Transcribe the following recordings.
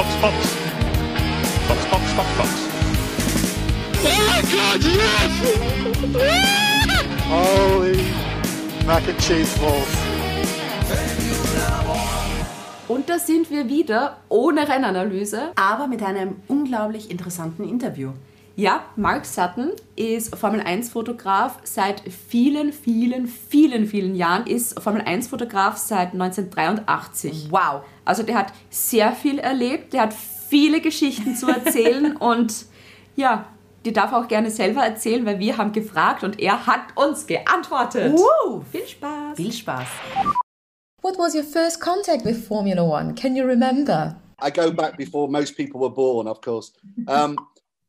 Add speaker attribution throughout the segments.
Speaker 1: box, box. Box, box, box, box. Oh god, yes!
Speaker 2: Holy mac and cheese balls.
Speaker 3: Und da sind wir wieder ohne Rennanalyse, aber mit einem unglaublich interessanten Interview. Ja, Mark Sutton ist Formel 1 Fotograf seit vielen, vielen, vielen, vielen Jahren, ist Formel 1 Fotograf seit 1983.
Speaker 4: Wow.
Speaker 3: Also der hat sehr viel erlebt, der hat viele Geschichten zu erzählen und ja, die darf auch gerne selber erzählen, weil wir haben gefragt und er hat uns geantwortet.
Speaker 4: Woo!
Speaker 3: Viel Spaß.
Speaker 4: Viel Spaß.
Speaker 5: What was your first contact with Formula One? Can you remember?
Speaker 6: I go back before most people were born, of course. Um,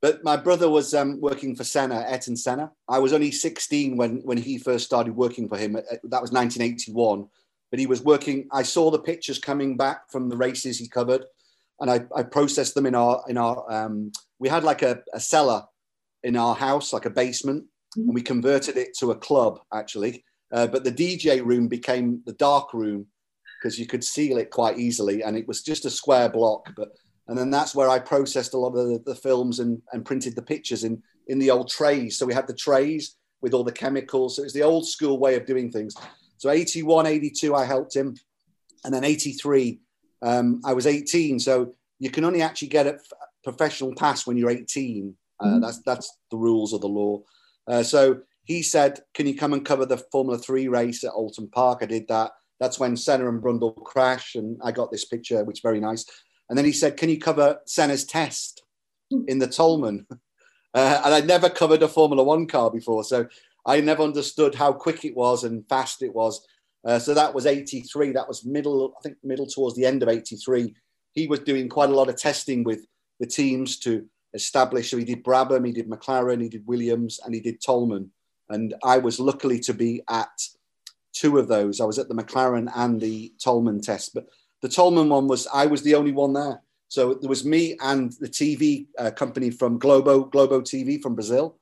Speaker 6: but my brother was um, working for Senna, Ayrton Senna. I was only 16 when, when he first started working for him. Uh, That was 1981. But he was working, I saw the pictures coming back from the races he covered, and I, I processed them in our, in our um, we had like a, a cellar in our house, like a basement, and we converted it to a club actually. Uh, but the DJ room became the dark room because you could seal it quite easily, and it was just a square block. But and then that's where I processed a lot of the, the films and, and printed the pictures in in the old trays. So we had the trays with all the chemicals. So it was the old school way of doing things. So 81, 82, I helped him, and then 83, um, I was 18. So you can only actually get a professional pass when you're 18. Uh, That's that's the rules of the law. Uh, so he said, "Can you come and cover the Formula Three race at Oulton Park?" I did that. That's when Senna and Brundle crash, and I got this picture, which is very nice. And then he said, "Can you cover Senna's test in the Toleman?" Uh, and I'd never covered a Formula One car before, so I never understood how quick it was and fast it was. Uh, so that was 83. That was middle, I think, middle towards the end of 83. He was doing quite a lot of testing with the teams to establish. So he did Brabham, he did McLaren, he did Williams, and he did Toleman. And I was luckily to be at two of those. I was at the McLaren and the Toleman test, but the Toleman one was I was the only one there. So there was me and the TV uh, company from Globo Globo TV from Brazil,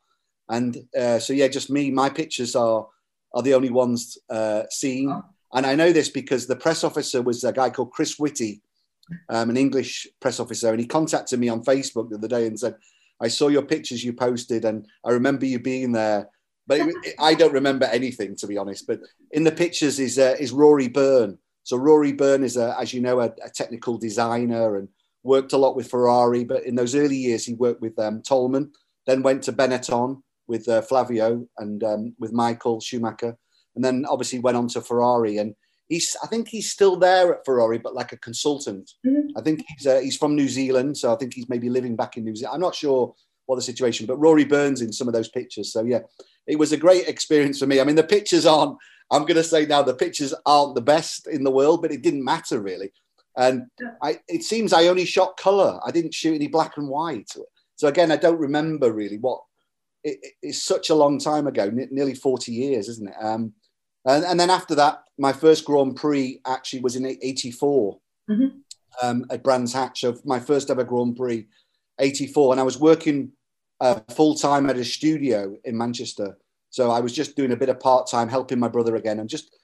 Speaker 6: and uh, so yeah, just me. My pictures are are the only ones uh, seen, and I know this because the press officer was a guy called Chris Whitty, um, an English press officer, and he contacted me on Facebook the other day and said, "I saw your pictures you posted, and I remember you being there." But it, it- I don't remember anything to be honest. But in the pictures is uh, is Rory Byrne. So Rory Byrne is, a, as you know, a, a technical designer and worked a lot with Ferrari. But in those early years, he worked with um, Toleman, then went to Benetton with uh, Flavio and um, with Michael Schumacher, and then obviously went on to Ferrari. And he's, I think he's still there at Ferrari, but like a consultant. I think he's uh, he's from New Zealand, so I think he's maybe living back in New Zealand. I'm not sure what the situation, but Rory Byrne's in some of those pictures. So yeah, it was a great experience for me. I mean, the pictures aren't. I'm going to say now the pictures aren't the best in the world, but it didn't matter really. And I, it seems I only shot color. I didn't shoot any black and white. So again, I don't remember really what. It, it- it's such a long time ago, ne- nearly 40 years, isn't it? Um, and, and then after that, my first Grand Prix actually was in '84 um, at Brands Hatch. So my first ever Grand Prix, 84. And I was working uh, full time at a studio in Manchester. So I was just doing a bit of part time, helping my brother again, and just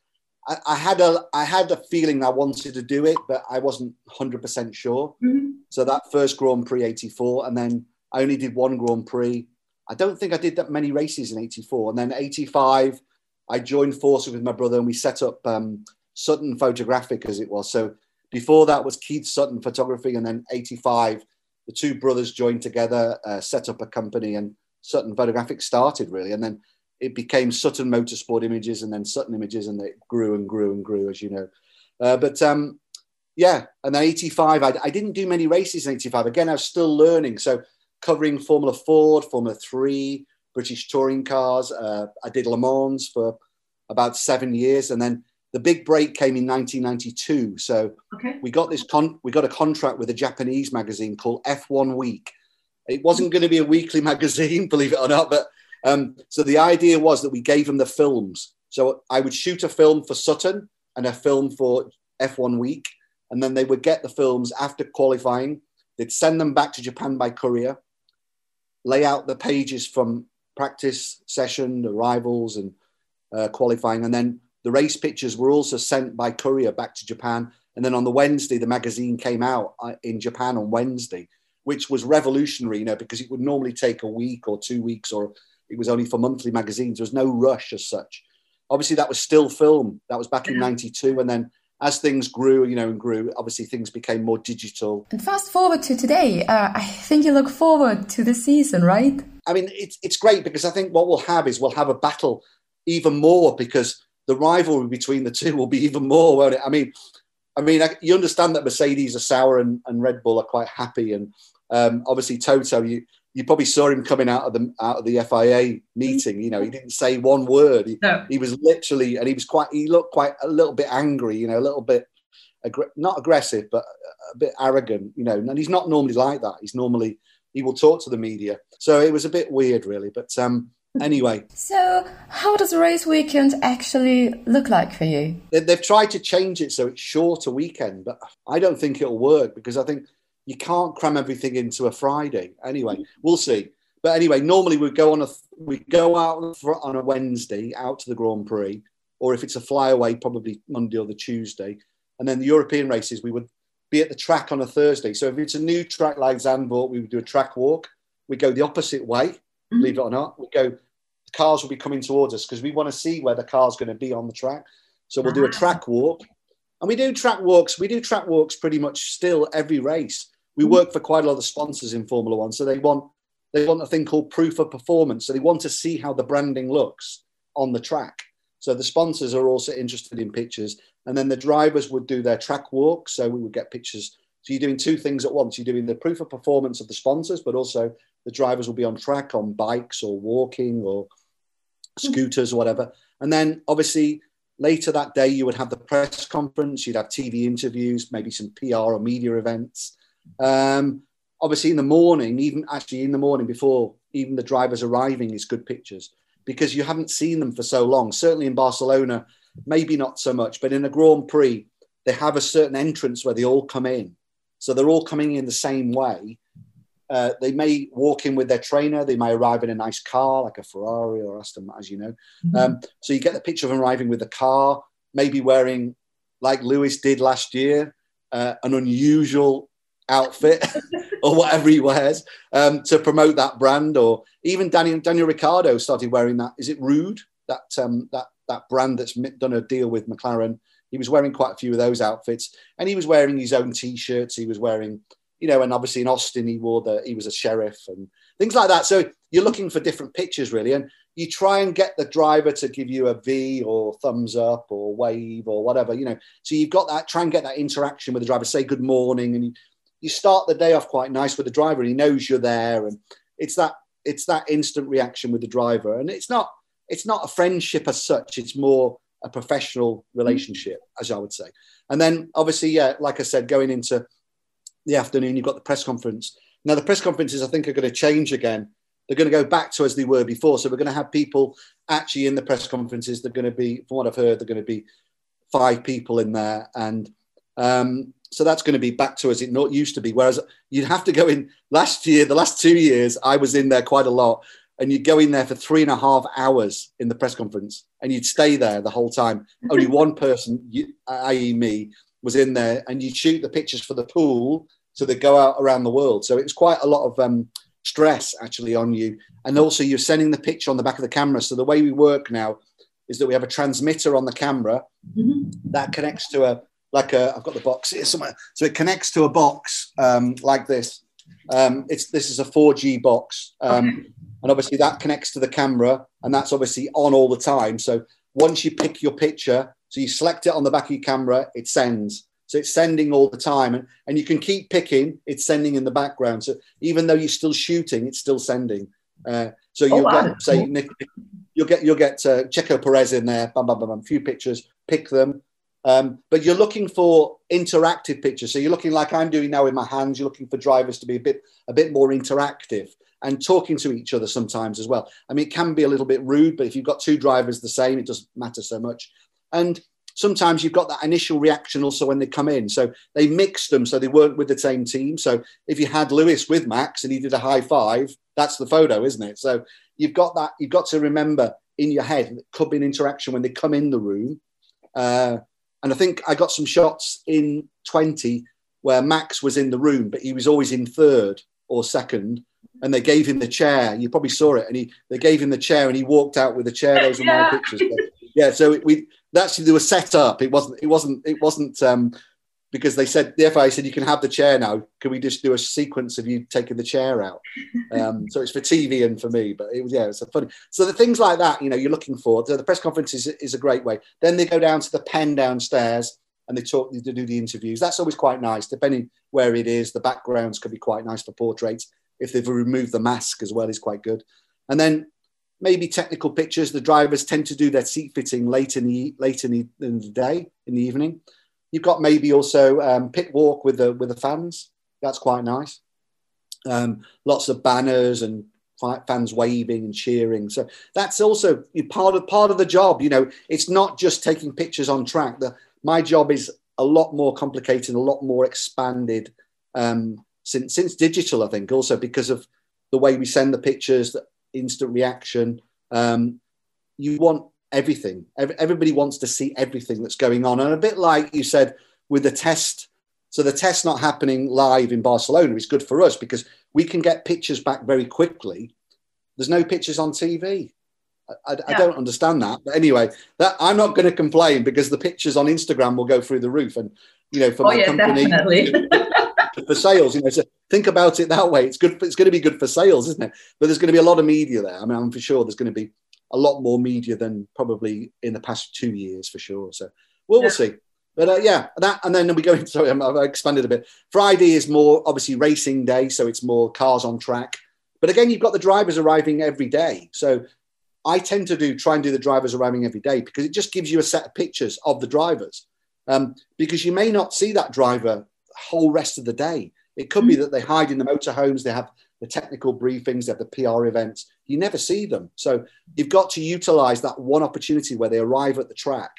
Speaker 6: I, I had a I had a feeling I wanted to do it, but I wasn't 100 percent sure. So that first Grand Prix 84, and then I only did one Grand Prix. I don't think I did that many races in 84. And then 85, I joined forces with my brother and we set up um, Sutton Photographic as it was. So before that was Keith Sutton Photography. And then 85, the two brothers joined together, uh, set up a company and Sutton Photographic started really. And then it became Sutton Motorsport Images and then Sutton Images and it grew and grew and grew, as you know. Uh, but um, yeah, and then 85, I, I didn't do many races in 85. Again, I was still learning. So covering Formula Ford, Formula 3, British touring cars. Uh, I did Le Mans for about seven years. And then the big break came in 1992. So
Speaker 7: Okay.
Speaker 6: we got this con- we got a contract with a Japanese magazine called F1 Week. It wasn't going to be a weekly magazine, believe it or not, but um, so the idea was that we gave them the films. So I would shoot a film for Sutton and a film for F1 Week, and then they would get the films after qualifying. They'd send them back to Japan by courier, lay out the pages from practice session, arrivals, and uh, qualifying, and then the race pictures were also sent by courier back to Japan, And then on the Wednesday, the magazine came out uh, in Japan on Wednesday, which was revolutionary, you know, because it would normally take a week or two weeks, or it was only for monthly magazines. There was no rush as such. Obviously, that was still film. That was back in '92, and then as things grew, you know, and grew, obviously things became more digital.
Speaker 5: And fast forward to today, uh, I think you look forward to the season, right?
Speaker 6: I mean, it's it's great because I think what we'll have is we'll have a battle even more because the rivalry between the two will be even more, won't it? I mean, I mean, you understand that Mercedes are sour and, and Red Bull are quite happy, and um, obviously Toto, you you probably saw him coming out of the out of the FIA meeting. You know, he didn't say one word. He, no. he was literally, and he was quite. He looked quite a little bit angry. You know, a little bit not aggressive, but a bit arrogant. You know, and he's not normally like that. He's normally he will talk to the media. So it was a bit weird, really. But um, anyway.
Speaker 5: So, how does race weekend actually look like for you?
Speaker 6: They've tried to change it so it's shorter weekend, but I don't think it'll work because I think you can't cram everything into a Friday. Anyway, we'll see. But anyway, normally we go on a we go out on a Wednesday out to the Grand Prix, or if it's a flyaway, probably Monday or the Tuesday, and then the European races we would be at the track on a Thursday. So if it's a new track like Zandvoort, we would do a track walk. We go the opposite way, mm-hmm. believe it or not. We go the cars will be coming towards us because we want to see where the car's going to be on the track. So we'll do a track walk. And we do track walks. We do track walks pretty much still every race. We mm-hmm. work for quite a lot of sponsors in Formula One. So they want they want a thing called proof of performance. So they want to see how the branding looks on the track. So the sponsors are also interested in pictures. And then the drivers would do their track walk. So we would get pictures. So you're doing two things at once. You're doing the proof of performance of the sponsors, but also the drivers will be on track on bikes or walking or scooters or whatever. And then obviously later that day, you would have the press conference, you'd have TV interviews, maybe some PR or media events. Um, obviously, in the morning, even actually in the morning before even the drivers arriving, is good pictures because you haven't seen them for so long. Certainly in Barcelona, maybe not so much, but in a Grand Prix, they have a certain entrance where they all come in. So they're all coming in the same way. Uh, they may walk in with their trainer. They may arrive in a nice car, like a Ferrari or Aston, as you know. Mm-hmm. Um, so you get the picture of them arriving with the car, maybe wearing, like Lewis did last year, uh, an unusual outfit or whatever he wears um, to promote that brand. Or even Daniel Daniel Ricciardo started wearing that. Is it Rude? That um, that that brand that's done a deal with McLaren. He was wearing quite a few of those outfits, and he was wearing his own T-shirts. He was wearing you know, and obviously in Austin he wore the he was a sheriff and things like that. So you're looking for different pictures really, and you try and get the driver to give you a V or thumbs up or wave or whatever, you know. So you've got that. Try and get that interaction with the driver. Say good morning, and you, start the day off quite nice with the driver. And he knows you're there, and it's that it's that instant reaction with the driver, and it's not it's not a friendship as such. It's more a professional relationship, as I would say. And then obviously, yeah, like I said, going into the afternoon, you've got the press conference. Now, the press conferences, I think, are going to change again. They're going to go back to as they were before. So we're going to have people actually in the press conferences. They're going to be, from what I've heard, they're going to be five people in there. And um, so that's going to be back to as it not used to be. Whereas you'd have to go in last year, the last two years, I was in there quite a lot. And you'd go in there for three and a half hours in the press conference and you'd stay there the whole time. Only one person, i.e., me, was in there and you'd shoot the pictures for the pool so they go out around the world. So it was quite a lot of um, stress actually on you. And also you're sending the picture on the back of the camera. So the way we work now is that we have a transmitter on the camera mm-hmm. that connects to a, like a, I've got the box here somewhere. So it connects to a box um, like this. Um, it's, this is a 4G box. Um, okay. And obviously that connects to the camera and that's obviously on all the time. So once you pick your picture, so you select it on the back of your camera, it sends. So it's sending all the time, and, and you can keep picking. It's sending in the background. So even though you're still shooting, it's still sending. Uh, so you'll oh, wow. get say Nick, you'll get you'll get uh, Checo Perez in there. Bam, bam, bam, bam. A few pictures, pick them. Um, but you're looking for interactive pictures. So you're looking like I'm doing now with my hands. You're looking for drivers to be a bit a bit more interactive and talking to each other sometimes as well. I mean, it can be a little bit rude, but if you've got two drivers the same, it doesn't matter so much. And sometimes you've got that initial reaction also when they come in. So they mixed them so they weren't with the same team. So if you had Lewis with Max and he did a high five, that's the photo, isn't it? So you've got that, you've got to remember in your head, it could be an interaction when they come in the room. Uh, And I think I got some shots in 20 where Max was in the room, but he was always in third or second. And they gave him the chair. You probably saw it. And he they gave him the chair and he walked out with the chair. Those were
Speaker 4: Yeah.
Speaker 6: my pictures. But, yeah, so we actually they were set up. It wasn't it wasn't it wasn't um because they said the FIA said you can have the chair now. Can we just do a sequence of you taking the chair out? Um, so it's for TV and for me, but it was yeah, it's a funny. So the things like that, you know, you're looking for. So the press conference is, is a great way. Then they go down to the pen downstairs and they talk, they do the interviews. That's always quite nice, depending where it is. The backgrounds could be quite nice for portraits. If they've removed the mask as well, is quite good. And then maybe technical pictures. The drivers tend to do their seat fitting late in the late in the, in the day, in the evening. You've got maybe also um, pit walk with the with the fans. That's quite nice. Um, lots of banners and fans waving and cheering. So that's also part of part of the job. You know, it's not just taking pictures on track. The, my job is a lot more complicated, a lot more expanded um, since since digital. I think also because of the way we send the pictures, the instant reaction. Um, you want everything. Ev- Everybody wants to see everything that's going on, and a bit like you said with the test. So the test not happening live in Barcelona is good for us because we can get pictures back very quickly. There's no pictures on TV. I, I, I don't understand that, but anyway, that I'm not going to complain because the pictures on Instagram will go through the roof, and you know, for
Speaker 4: Oh
Speaker 6: my
Speaker 4: yeah,
Speaker 6: company,
Speaker 4: definitely.
Speaker 6: for sales. You know, so think about it that way. It's good. It's going to be good for sales, isn't it? But there's going to be a lot of media there. I mean, I'm for sure there's going to be a lot more media than probably in the past two years, for sure. So we'll,
Speaker 4: Yeah.
Speaker 6: we'll see. But uh, yeah, that and then we go into. Sorry, I've expanded a bit. Friday is more obviously racing day, so it's more cars on track. But again, you've got the drivers arriving every day. So I tend to do try and do the drivers arriving every day because it just gives you a set of pictures of the drivers. Um, because you may not see that driver the whole rest of the day. It could be that they hide in the motorhomes, they have the technical briefings, they have the PR events. You never see them. So you've got to utilize that one opportunity where they arrive at the track.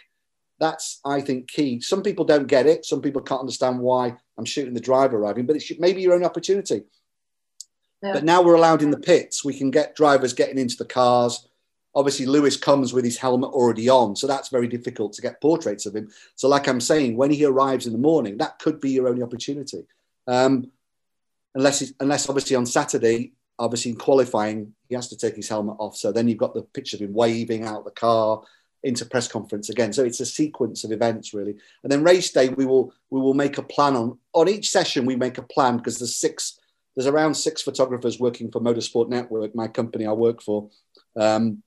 Speaker 6: That's, I think, key. Some people don't get it. Some people can't understand why I'm shooting the driver arriving, but it's maybe your own opportunity.
Speaker 4: Yeah.
Speaker 6: But now we're allowed in the pits. We can get drivers getting into the cars. Obviously, Lewis comes with his helmet already on, so that's very difficult to get portraits of him. So, like I'm saying, when he arrives in the morning, that could be your only opportunity. Um, unless, unless obviously on Saturday, obviously in qualifying, he has to take his helmet off. So then you've got the picture of him waving out the car into press conference again. So it's a sequence of events really. And then race day, we will we will make a plan on on each session. We make a plan because there's six there's around six photographers working for Motorsport Network, my company I work for, um,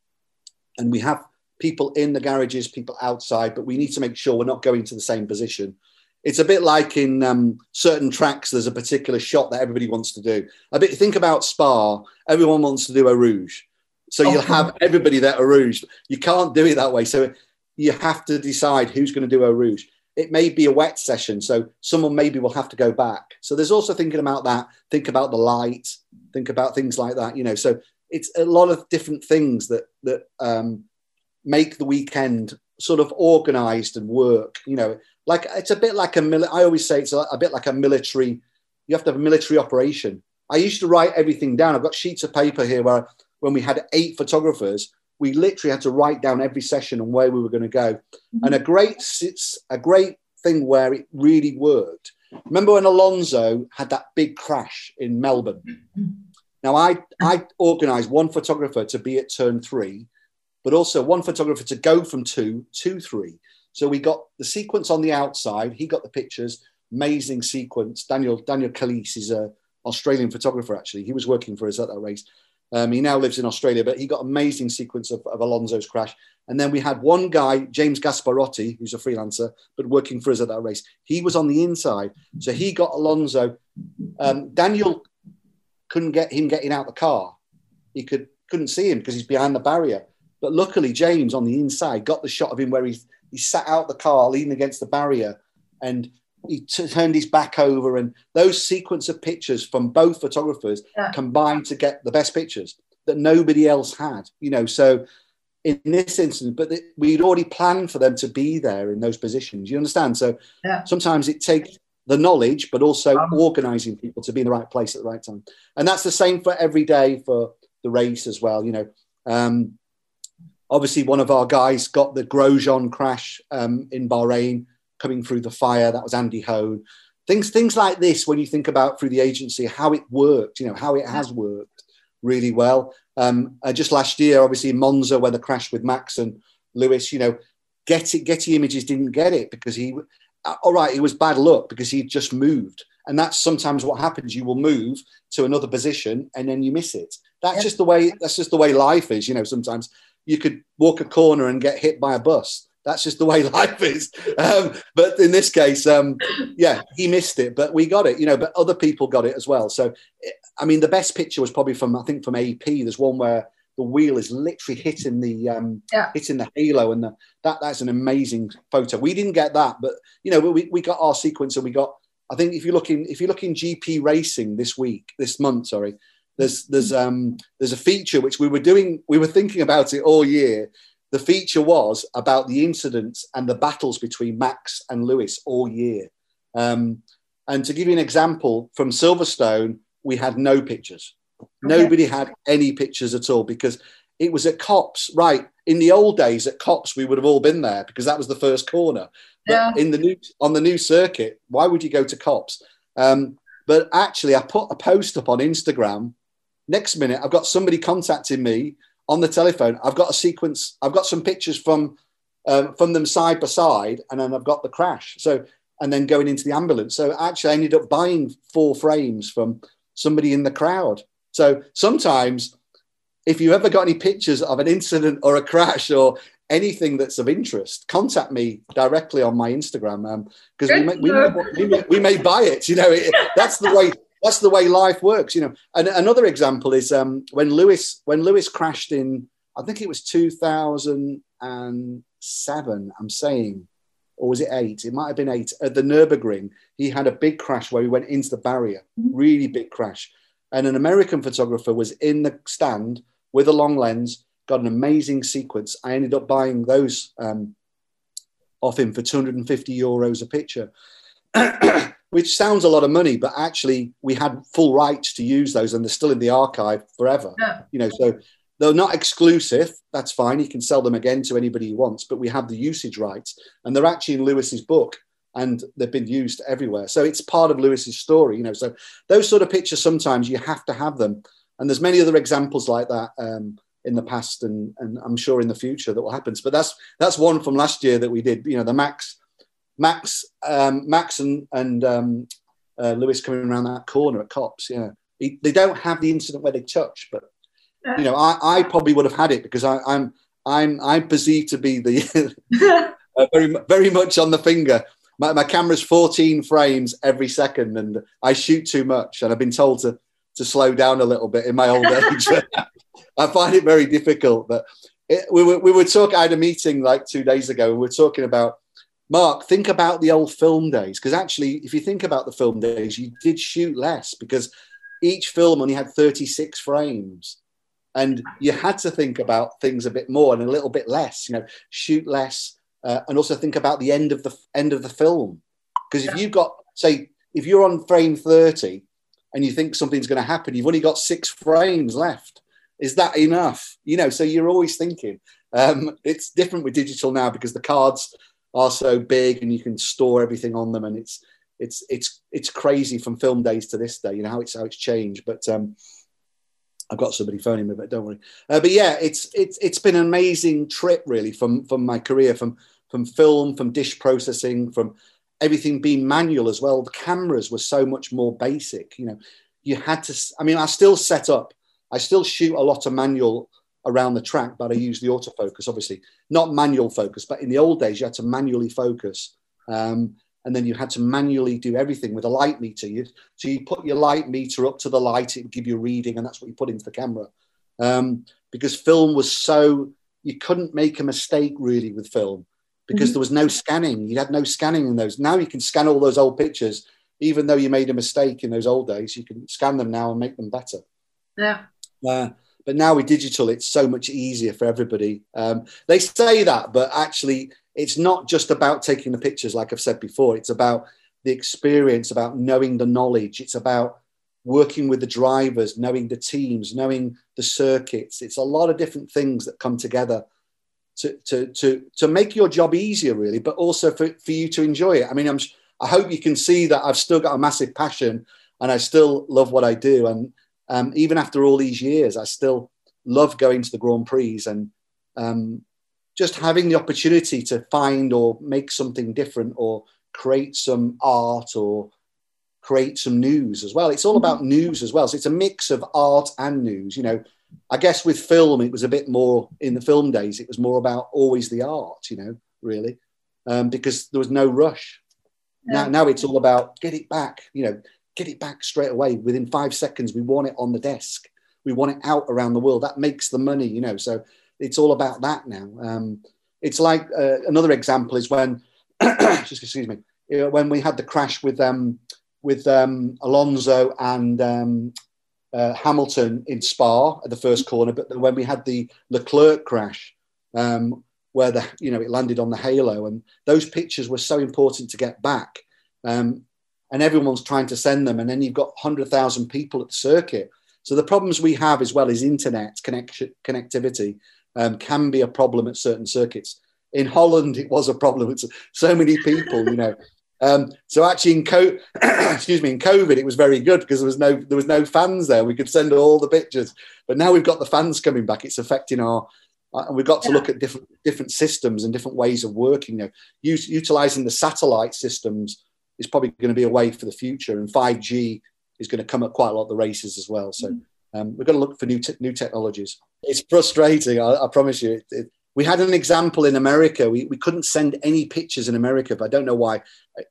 Speaker 6: and we have people in the garages, people outside, but we need to make sure we're not going to the same position. It's a bit like in um, certain tracks. There's a particular shot that everybody wants to do. A bit. Think about Spa. Everyone wants to do Eau Rouge, so you'll
Speaker 4: Okay.
Speaker 6: have everybody that Eau Rouge. You can't do it that way. So you have to decide who's going to do Eau Rouge. It may be a wet session, so someone maybe will have to go back. So there's also thinking about that. Think about the light. Think about things like that. You know, so it's a lot of different things that that um, make the weekend sort of organized and work. You know, like it's a bit like a mili- I always say it's a, a bit like a military. You have to have a military operation. I used to write everything down. I've got sheets of paper here where when we had eight photographers, we literally had to write down every session and where we were going to go. Mm-hmm. And a great it's a great thing where it really worked. Remember when Alonso had that big crash in Melbourne? Mm-hmm. Now I I organised one photographer to be at turn three, but also one photographer to go from two to three. So we got the sequence on the outside. He got the pictures. Amazing sequence. Daniel Daniel Kalisz is a Australian photographer. Actually, he was working for us at that race. Um, he now lives in Australia, but he got amazing sequence of, of Alonso's crash. And then we had one guy, James Gasparotti, who's a freelancer, but working for us at that race. He was on the inside, so he got Alonso. Um, Daniel couldn't get him getting out the car. He could couldn't see him because he's behind the barrier. But luckily, James on the inside got the shot of him where he he sat out the car, leaning against the barrier, and he t- turned his back over. And those sequence of pictures from both photographers
Speaker 4: Yeah.
Speaker 6: combined to get the best pictures that nobody else had. You know, so in this instance, but th- we'd already planned for them to be there in those positions. You understand? So
Speaker 4: Yeah.
Speaker 6: sometimes it takes the knowledge, but also
Speaker 4: Um,
Speaker 6: organizing people to be in the right place at the right time. And that's the same for every day for the race as well. You know, um, obviously one of our guys got the Grosjean crash um, in Bahrain. coming through the fire. That was Andy Hone. Things, things like this, when you think about through the agency, how it worked, you know, how it has worked really well. Um, uh, just last year, obviously, Monza, where the crash with Max and Lewis, you know, Getty, Getty Images didn't get it because he, uh, all right, it was bad luck because he just moved. And that's sometimes what happens. You will move to another position and then you miss it. That's
Speaker 5: Yeah.
Speaker 6: just the way, that's just the way life is. You know, sometimes you could walk a corner and get hit by a bus. That's just the way life is. Um, but in this case, um, yeah, he missed it, but we got it, you know, but other people got it as well. So, I mean, the best picture was probably from, I think, from AP. There's one where the wheel is literally hitting the um,
Speaker 5: Yeah.
Speaker 6: hitting the halo, and the, that that's an amazing photo. We didn't get that, but you know, we, we got our sequence, and we got. I think if you look in if you look in GP racing this week, this month, sorry, there's there's um there's a feature which we were doing. We were thinking about it all year. The feature was about the incidents and the battles between Max and Lewis all year. Um, and to give you an example, from Silverstone, we had no pictures. Nobody had any pictures at all because it was at Copse. Right. In the old days at Copse, we would have all been there because that was the first corner. But
Speaker 5: Yeah.
Speaker 6: in the new on the new circuit, why would you go to Copse? Um, but actually, I put a post up on Instagram. Next minute, I've got somebody contacting me on the telephone. I've got a sequence. I've got some pictures from um, from them side by side, and then I've got the crash. So and then going into the ambulance. So actually, I ended up buying four frames from somebody in the crowd. So sometimes, if you ever got any pictures of an incident or a crash or anything that's of interest, contact me directly on my Instagram because we, may, we, may, we, may, we may buy it. You know, it, that's the way. That's the way life works, you know. And another example is um, when Lewis when Lewis crashed in, I think it was 2007. I'm saying, or was it eight? It might have been eight at the Nurburgring. He had a big crash where he went into the barrier, really big crash. And an American photographer was in the stand with a long lens, got an amazing sequence. I ended up buying those um, off him for 250 euros a picture, which sounds a lot of money, but actually we had full rights to use those and they're still in the archive forever.
Speaker 5: Yeah.
Speaker 6: You know, so they're not exclusive. That's fine. He can sell them again to anybody he wants, but we have the usage rights and they're actually in Lewis's book and they've been used everywhere. So it's part of Lewis's story, you know. So those sort of pictures sometimes you have to have them, and there's many other examples like that um, in the past, and and I'm sure in the future that will happen. But that's that's one from last year that we did. You know, the Max, Max, um, Max, and and um, uh, Lewis coming around that corner at Copse. Yeah, He- they don't have the incident where they touch, but you know, I, I probably would have had it because I, I'm I'm I'm perceived to be the uh, very very much on the finger. My, my camera's 14 frames every second, and I shoot too much. And I've been told to to slow down a little bit in my old age. I find it very difficult. But it, we were we were talking. I had a meeting like two days ago, and we were talking about Mark. Think about the old film days, because actually, if you think about the film days, you did shoot less because each film only had 36 frames. And you had to think about things a bit more and a little bit less you know shoot less uh, and also think about the end of the end of the film. Because if you've got say if you're on frame 30 and you think something's going to happen you've only got six frames left. Is that enough? You know so you're always thinking. Um, it's different with digital now because the cards are so big and you can store everything on them and it's it's it's it's crazy from film days to this day you know how it's how it's changed but um I've got somebody phoning me, but don't worry. Uh, but yeah, it's it's it's been an amazing trip, really, from from my career, from from film, from dish processing, from everything being manual as well. The cameras were so much more basic. You know, you had to. I mean, I still set up. I still shoot a lot of manual around the track, but I use the autofocus, obviously not manual focus. But in the old days, you had to manually focus. Um, and then you had to manually do everything with a light meter. You, so you put your light meter up to the light, it would give you a reading, and that's what you put into the camera. Um, because film was so you couldn't make a mistake really with film because
Speaker 5: Mhm.
Speaker 6: there was no scanning. You had no scanning in those. Now you can scan all those old pictures, even though you made a mistake in those old days. You can scan them now and make them better.
Speaker 5: Yeah.
Speaker 6: Uh, but now with digital, it's so much easier for everybody. Um, they say that, but actually, it's not just about taking the pictures, like I've said before. It's about the experience, about knowing the knowledge. It's about working with the drivers, knowing the teams, knowing the circuits. It's a lot of different things that come together to, to, to, to make your job easier, really, but also for, for you to enjoy it. I mean, I'm, I hope you can see that I've still got a massive passion and I still love what I do. And um, even after all these years, I still love going to the Grand Prix and um, just having the opportunity to find or make something different or create some art or create some news as well. It's all about news as well. So it's a mix of art and news. You know, I guess with film, it was a bit more in the film days, it was more about always the art, you know, really, um, because there was no rush. Yeah. Now, now it's all about get it back, you know, get it back straight away. Within five seconds, we want it on the desk. We want it out around the world. That makes the money, you know. So it's all about that now. Um, it's like uh, another example is when, excuse me, when we had the crash with um, with um, Alonso and um, uh, Hamilton in Spa at the first corner, but when we had the Leclerc crash, um, where the you know it landed on the halo, and those pictures were so important to get back, um, and everyone's trying to send them, and then you've got hundred thousand people at the circuit. So the problems we have as well is internet connection connectivity um, can be a problem at certain circuits. In Holland, it was a problem. It's so many people, you know. Um, so actually, in co- excuse me, in COVID, it was very good because there was no there was no fans there. We could send all the pictures, but now we've got the fans coming back. It's affecting our, uh, and we've got to yeah. look at different different systems and different ways of working. You know, use, utilizing the satellite systems is probably going to be a way for the future, and five G is going to come up quite a lot of the races as well. So. Um, we've got to look for new te- new technologies. It's frustrating, I, I promise you. It, it, we had an example in America. We, we couldn't send any pictures in America, but I don't know why.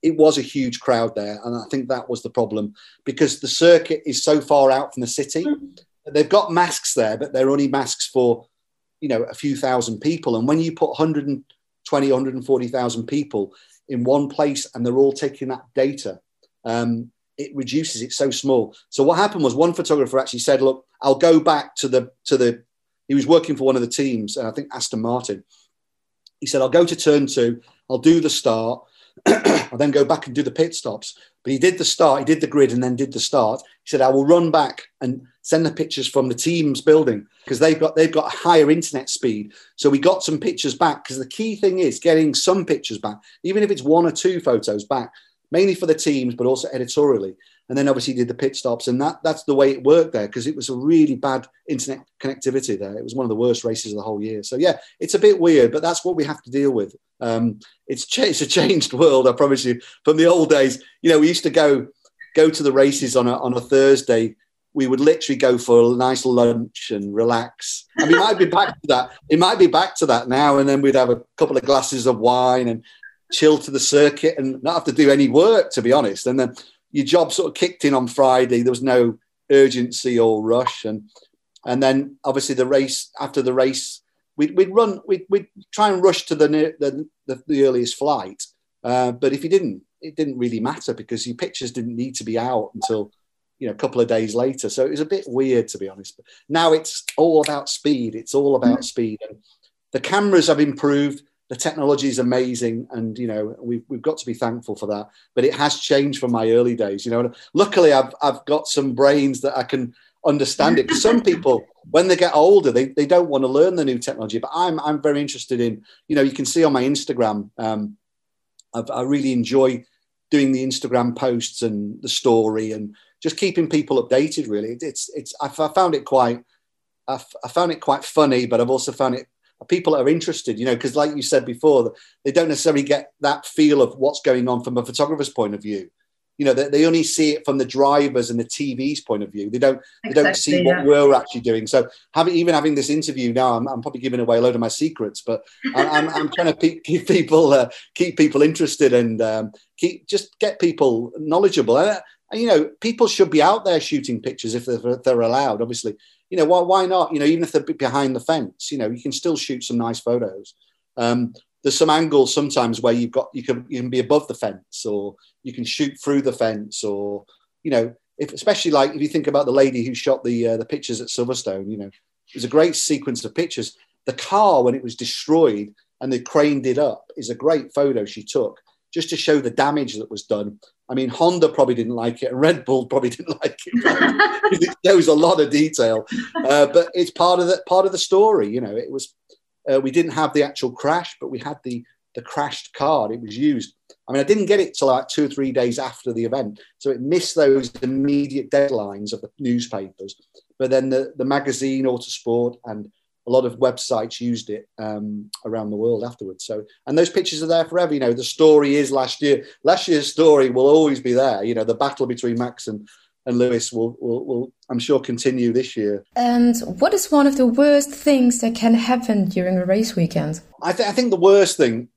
Speaker 6: It was a huge crowd there. And I think that was the problem because the circuit is so far out from the city. Mm-hmm. They've got masks there, but they're only masks for, you know, a few thousand people. And when you put 120, 140,000 people in one place and they're all taking that data, um, it reduces it so small. So what happened was one photographer actually said, look, I'll go back to the, to the, he was working for one of the teams, and I think Aston Martin. He said, I'll go to turn two, I'll do the start, I'll then go back and do the pit stops. But he did the start, he did the grid and then did the start. He said, I will run back and send the pictures from the team's building because they've got they've got a higher internet speed. So we got some pictures back because the key thing is getting some pictures back, even if it's one or two photos back, mainly for the teams, but also editorially and then obviously did the pit stops, and that that's the way it worked there because it was a really bad internet connectivity there. It was one of the worst races of the whole year. So yeah, it's a bit weird, but that's what we have to deal with. Um, it's it's a changed world, I promise you. From the old days, you know, we used to go go to the races on a on a Thursday. We would literally go for a nice lunch and relax. Mean, it might be back to that. It might be back to that now, and then we'd have a couple of glasses of wine and chill to the circuit and not have to do any work, to be honest. And then your job sort of kicked in on Friday. There was no urgency or rush, and and then obviously the race after the race, we'd, we'd run, we'd, we'd try and rush to the the, the, the earliest flight. Uh, but if you didn't, it didn't really matter because your pictures didn't need to be out until you know a couple of days later. So it was a bit weird to be honest. But now it's all about speed. It's all about speed, and the cameras have improved. The technology is amazing. And you know we've, we've got to be thankful for that. But it has changed from my early days you know. Luckily i've, I've got some brains that i can understand it. Some people when they get older they, they don't want to learn the new technology. But i'm i'm very interested in you know you can see on my instagram um, I've, i really enjoy doing the instagram posts and the story and just keeping people updated really it's it's i found it quite I found it quite funny but i've also found it people are interested, you know, because like you said before, they don't necessarily get that feel of what's going on from a photographer's point of view. You know, they, they only see it from the drivers and the TV's point of view. They don't exactly, they don't see yeah. what we're actually doing. So having even having this interview now, I'm, I'm probably giving away a load of my secrets, but I'm, I'm, trying to keep people uh, keep people interested and um, keep just get people knowledgeable. And, you know, people should be out there shooting pictures if they're, if they're allowed. Obviously, you know, why, why not? You know, even if they're behind the fence, you know, you can still shoot some nice photos. Um, there's some angles sometimes where you've got you can you can be above the fence or you can shoot through the fence or you know if especially like if you think about the lady who shot the uh, the pictures at Silverstone you know it was a great sequence of pictures the car when it was destroyed and they craned it up is a great photo she took just to show the damage that was done I mean, Honda probably didn't like it, and Red Bull probably didn't like it. it shows a lot of detail, uh, but it's part of the part of the story. You know, it was uh, we didn't have the actual crash, but we had the the crashed card. It was used. I mean, I didn't get it till like two or three days after the event, so it missed those immediate deadlines of the newspapers. But then the the magazine, Autosport, and a lot of websites used it um, around the world afterwards. So, and those pictures are there forever. You know, the story is last year. Last year's story will always be there. You know, the battle between Max and and Lewis will, will, will, I'm sure, continue this year.
Speaker 5: And what is one of the worst things that can happen during a race weekend?
Speaker 6: I, th- I think the worst thing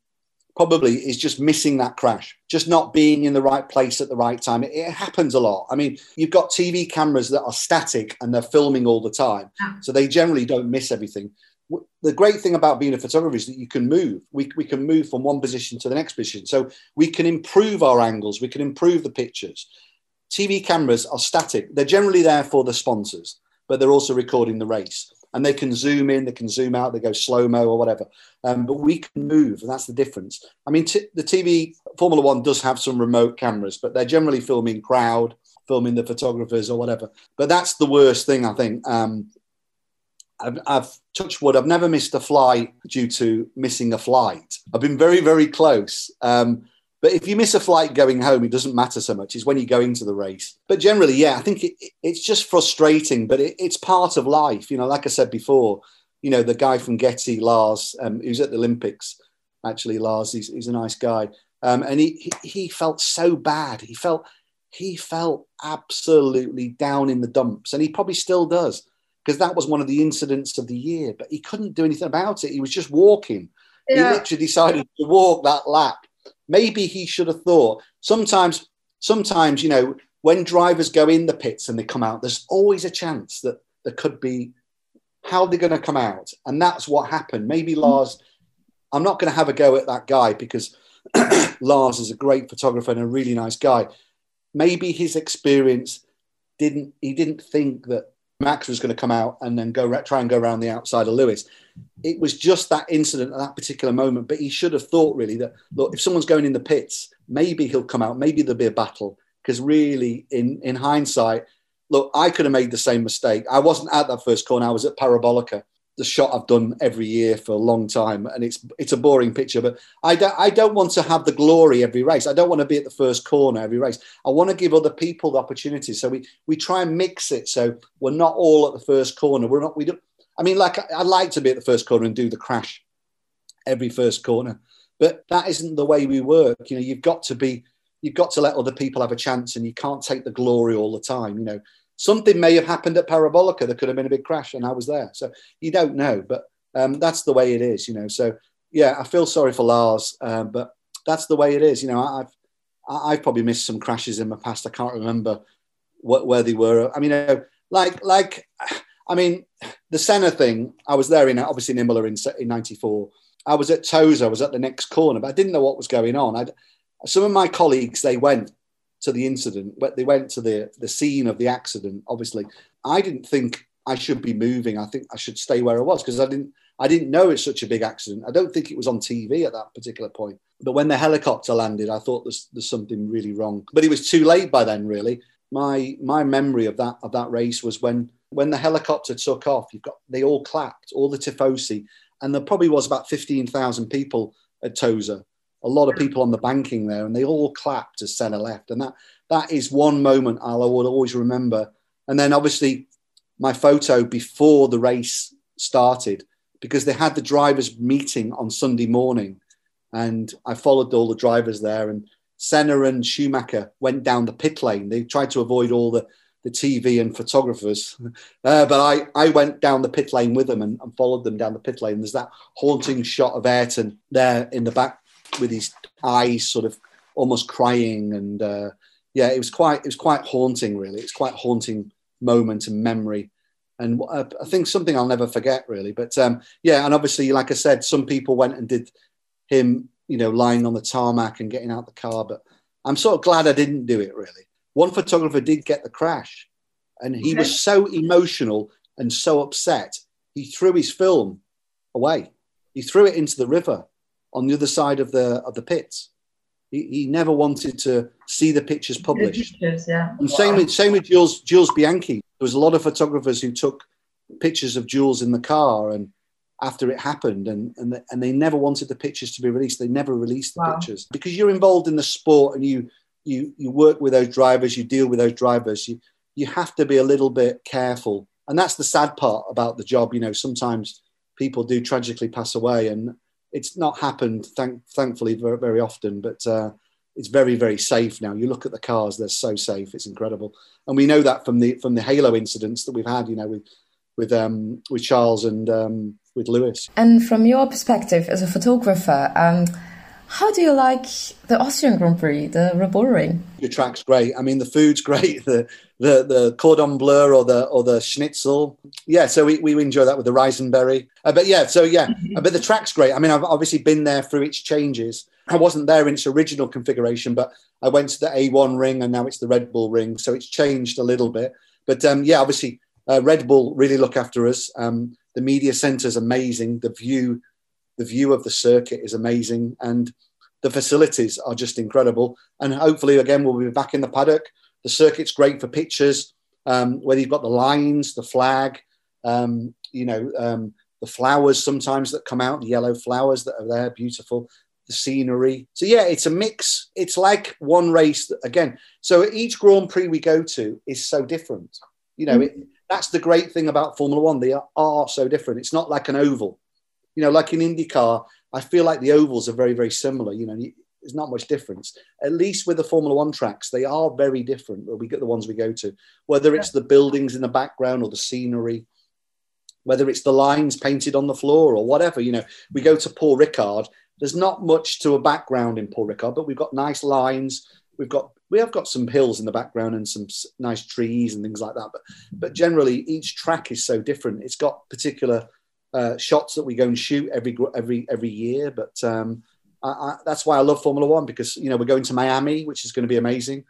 Speaker 6: probably is just missing that crash, just not being in the right place at the right time. It, it, happens a lot. I mean, you've got TV cameras that are static and they're filming all the time, so they generally don't miss everything. The great thing about being a photographer is that you can move. We, we can move from one position to the next position. So we can improve our angles, we can improve the pictures. TV cameras are static. They're generally there for the sponsors, but they're also recording the race and they can zoom in, they can zoom out, they go slow mo or whatever. Um, but we can move, and that's the difference. I mean, t- the TV Formula One does have some remote cameras, but they're generally filming crowd, filming the photographers or whatever. But that's the worst thing, I think. Um, I've, I've touched wood. I've never missed a flight due to missing a flight. I've been very, very close. Um, but if you miss a flight going home, it doesn't matter so much. It's when you go into the race. But generally, yeah, I think it, it's just frustrating, but it, it's part of life. You know, like I said before, you know, the guy from Getty, Lars, um, who's at the Olympics, actually, Lars, he's, he's a nice guy. Um, and he, he, he felt so bad. He felt he felt absolutely down in the dumps, and he probably still does because that was one of the incidents of the year. But he couldn't do anything about it. He was just walking. Yeah. He literally decided to walk that lap maybe he should have thought sometimes sometimes you know when drivers go in the pits and they come out there's always a chance that there could be how they're going to come out. And that's what happened. Maybe mm. lars i'm not going to have a go at that guy because lars is a great photographer and a really nice guy. Maybe his experience didn't he didn't think that max was going to come out and then go try and go around the outside of lewis it was just that incident at that particular moment. But he should have thought really that look, if someone's going in the pits, maybe he'll come out, maybe there'll be a battle. Because really, in in hindsight, look, I could have made the same mistake. I wasn't at that first corner. I was at Parabolica, the shot I've done every year for a long time, and it's it's a boring picture. But I don't I don't want to have the glory every race. I don't want to be at the first corner every race. I want to give other people the opportunity. So we we try and mix it so we're not all at the first corner. We're not we don't I mean, like I'd like to be at the first corner and do the crash every first corner, but that isn't the way we work. You know, you've got to be, you've got to let other people have a chance, and you can't take the glory all the time. You know, something may have happened at Parabolica. There could have been a big crash, and I was there, so you don't know. But um, that's the way it is. You know, so yeah, I feel sorry for Lars, um, but that's the way it is. You know, I've I've probably missed some crashes in my past. I can't remember what, where they were. I mean, uh, like like I mean, the Senna thing, I was there in obviously in Imola in, in 94. I was at Tosa, I was at the next corner, but I didn't know what was going on. I'd, some of my colleagues, they went to the incident, they went to the, the scene of the accident, obviously. I didn't think I should be moving. I think I should stay where I was because I didn't I didn't know it's such a big accident. I don't think it was on TV at that particular point. But when the helicopter landed, I thought there's, there's something really wrong. But it was too late by then, really. My my memory of that of that race was when when the helicopter took off, you've got they all clapped, all the tifosi, and there probably was about fifteen thousand people at Tosa. A lot of people on the banking there, and they all clapped as Senna left, and that that is one moment I will always remember. And then obviously my photo before the race started because they had the drivers meeting on Sunday morning, and I followed all the drivers there, and Senna and Schumacher went down the pit lane. They tried to avoid all the the TV and photographers. Uh, but I, I went down the pit lane with them and, and, followed them down the pit lane. There's that haunting shot of Ayrton there in the back with his eyes sort of almost crying. And uh, yeah, it was quite it was quite haunting, really. It's quite haunting moment and memory. And uh, I think something I'll never forget, really. But um, yeah, and obviously, like I said, some people went and did him, you know, lying on the tarmac and getting out the car. But I'm sort of glad I didn't do it, really one photographer did get the crash, and he was so emotional and so upset, he threw his film away. He threw it into the river on the other side of the of the pits. He, he never wanted to see the pictures published.
Speaker 4: The pictures, yeah.
Speaker 6: And wow. same with same with Jules Jules Bianchi. There was a lot of photographers who took pictures of Jules in the car, and after it happened, and and, the, and they never wanted the pictures to be released. They never released the
Speaker 5: Wow.
Speaker 6: pictures because you're involved in the sport and you you you work with those drivers, you deal with those drivers. You you have to be a little bit careful, and that's the sad part about the job. You know, sometimes people do tragically pass away, and it's not happened, thank, thankfully, very, very often. But uh, it's very very safe now. You look at the cars; they're so safe. It's incredible, and we know that from the from the Halo incidents that we've had. You know, with with um, with Charles and um, with Lewis.
Speaker 5: And from your perspective as a photographer, um, how do you like the Austrian Grand Prix, the Red Bull Ring?
Speaker 6: Your track's great. I mean, the food's great. The the the cordon bleu or the or the schnitzel. Yeah, so we, we enjoy that with the Reisenberry. Uh, but yeah, so yeah, uh, but the track's great. I mean, I've obviously been there through its changes. I wasn't there in its original configuration, but I went to the A1 ring and now it's the Red Bull ring. So it's changed a little bit. But um, yeah, obviously, uh, Red Bull really look after us. Um, the media centre is amazing. The view, the view of the circuit is amazing, and the facilities are just incredible. And hopefully, again, we'll be back in the paddock. The circuit's great for pictures. Um, whether you've got the lines, the flag, um, you know, um, the flowers sometimes that come out, the yellow flowers that are there, beautiful. The scenery. So yeah, it's a mix. It's like one race that, again. So each Grand Prix we go to is so different. You know, it, that's the great thing about Formula One. They are, are so different. It's not like an oval. You know, like in IndyCar, I feel like the ovals are very, very similar. You know, there's not much difference. At least with the Formula One tracks, they are very different. Where we get the ones we go to, whether it's the buildings in the background or the scenery, whether it's the lines painted on the floor or whatever. You know, we go to Paul Ricard. There's not much to a background in Paul Ricard, but we've got nice lines. We've got we have got some hills in the background and some nice trees and things like that. But but generally, each track is so different. It's got particular uh, shots that we go and shoot every every every year. But um, I, I, that's why I love Formula One because you know we're going to Miami, which is going to be amazing.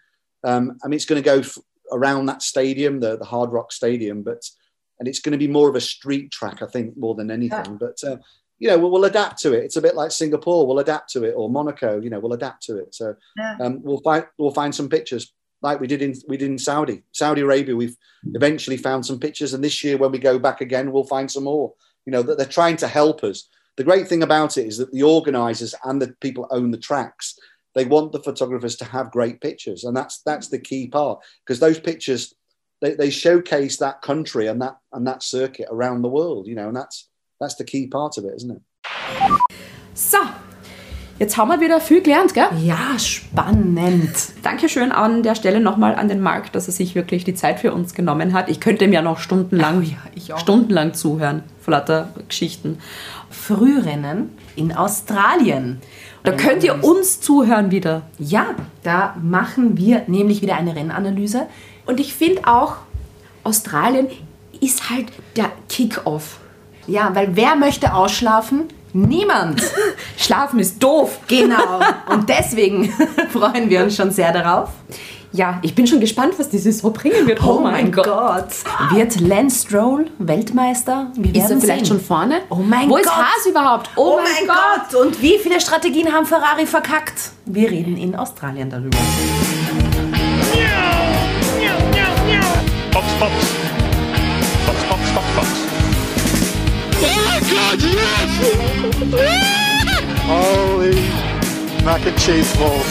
Speaker 6: Um, I mean, it's going to go f- around that stadium, the the Hard Rock Stadium, but and it's going to be more of a street track, I think, more than anything. But uh, you know, we'll, we'll adapt to it. It's a bit like Singapore. We'll adapt to it, or Monaco. You know, we'll adapt to it. So
Speaker 5: Yeah.
Speaker 6: um, we'll find we'll find some pictures like we did in we did in Saudi, Saudi Arabia. We've eventually found some pictures, and this year when we go back again, we'll find some more. You know that they're trying to help us. The great thing about it is that the organisers and the people own the tracks. They want the photographers to have great pictures, and that's that's the key part because those pictures they, they showcase that country and that and that circuit around the world. You know, and that's that's the key part of it, isn't it?
Speaker 3: So, jetzt haben wir wieder viel gelernt, gell?
Speaker 4: Ja, spannend.
Speaker 3: Dankeschön an der Stelle nochmal an den Marc, dass er sich wirklich die Zeit für uns genommen hat. Ich könnte ihm ja noch stundenlang,
Speaker 4: Oh ja, ich auch.
Speaker 3: stundenlang zuhören, vor lauter Geschichten.
Speaker 4: Frührennen in Australien.
Speaker 3: Da könnt ihr uns zuhören wieder.
Speaker 4: Ja, da machen wir nämlich wieder eine Rennanalyse.
Speaker 3: Und ich finde auch, Australien ist halt der Kick-Off.
Speaker 4: Ja, weil wer möchte ausschlafen? Niemand.
Speaker 3: Schlafen ist doof.
Speaker 4: Genau. Und deswegen freuen wir uns schon sehr darauf.
Speaker 3: Ja, ich bin schon gespannt, was die Saison bringen wird. Oh, mein Gott.
Speaker 4: Wird Lance Stroll Weltmeister? Wir
Speaker 3: Ist er vielleicht
Speaker 4: sehen.
Speaker 3: schon vorne?
Speaker 4: Oh mein
Speaker 3: Wo
Speaker 4: Gott.
Speaker 3: ist Haas überhaupt?
Speaker 4: Oh, mein Gott. Und wie viele Strategien haben Ferrari verkackt? Wir reden in Australien darüber.
Speaker 1: Fox, Fox. Fox, Fox, Fox, Fox.
Speaker 2: Holy mac and cheese balls.